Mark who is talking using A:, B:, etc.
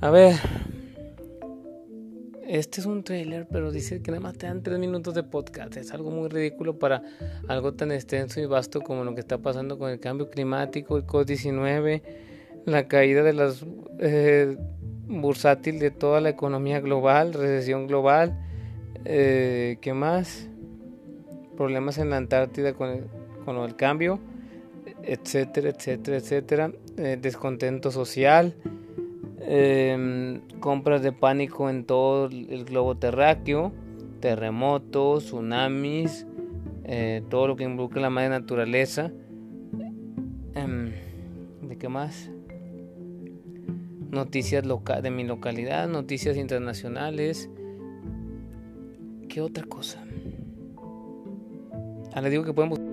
A: A ver. Este es un trailer, pero dice que nada más te dan 3 minutos de podcast. Es algo muy ridículo para algo tan extenso y vasto como lo que está pasando con el cambio climático, el COVID-19, la caída de las eh, bursátil de toda la economía global, recesión global, eh, ¿qué más? Problemas en la Antártida con el, con el cambio, etcétera, etcétera, etcétera, eh, descontento social. Em, compras de pánico en todo el globo terráqueo, terremotos, tsunamis, eh, todo lo que involucra la madre naturaleza. Em, ¿De qué más? Noticias de mi localidad, noticias internacionales. ¿Qué otra cosa? Ah, digo que pueden buscar.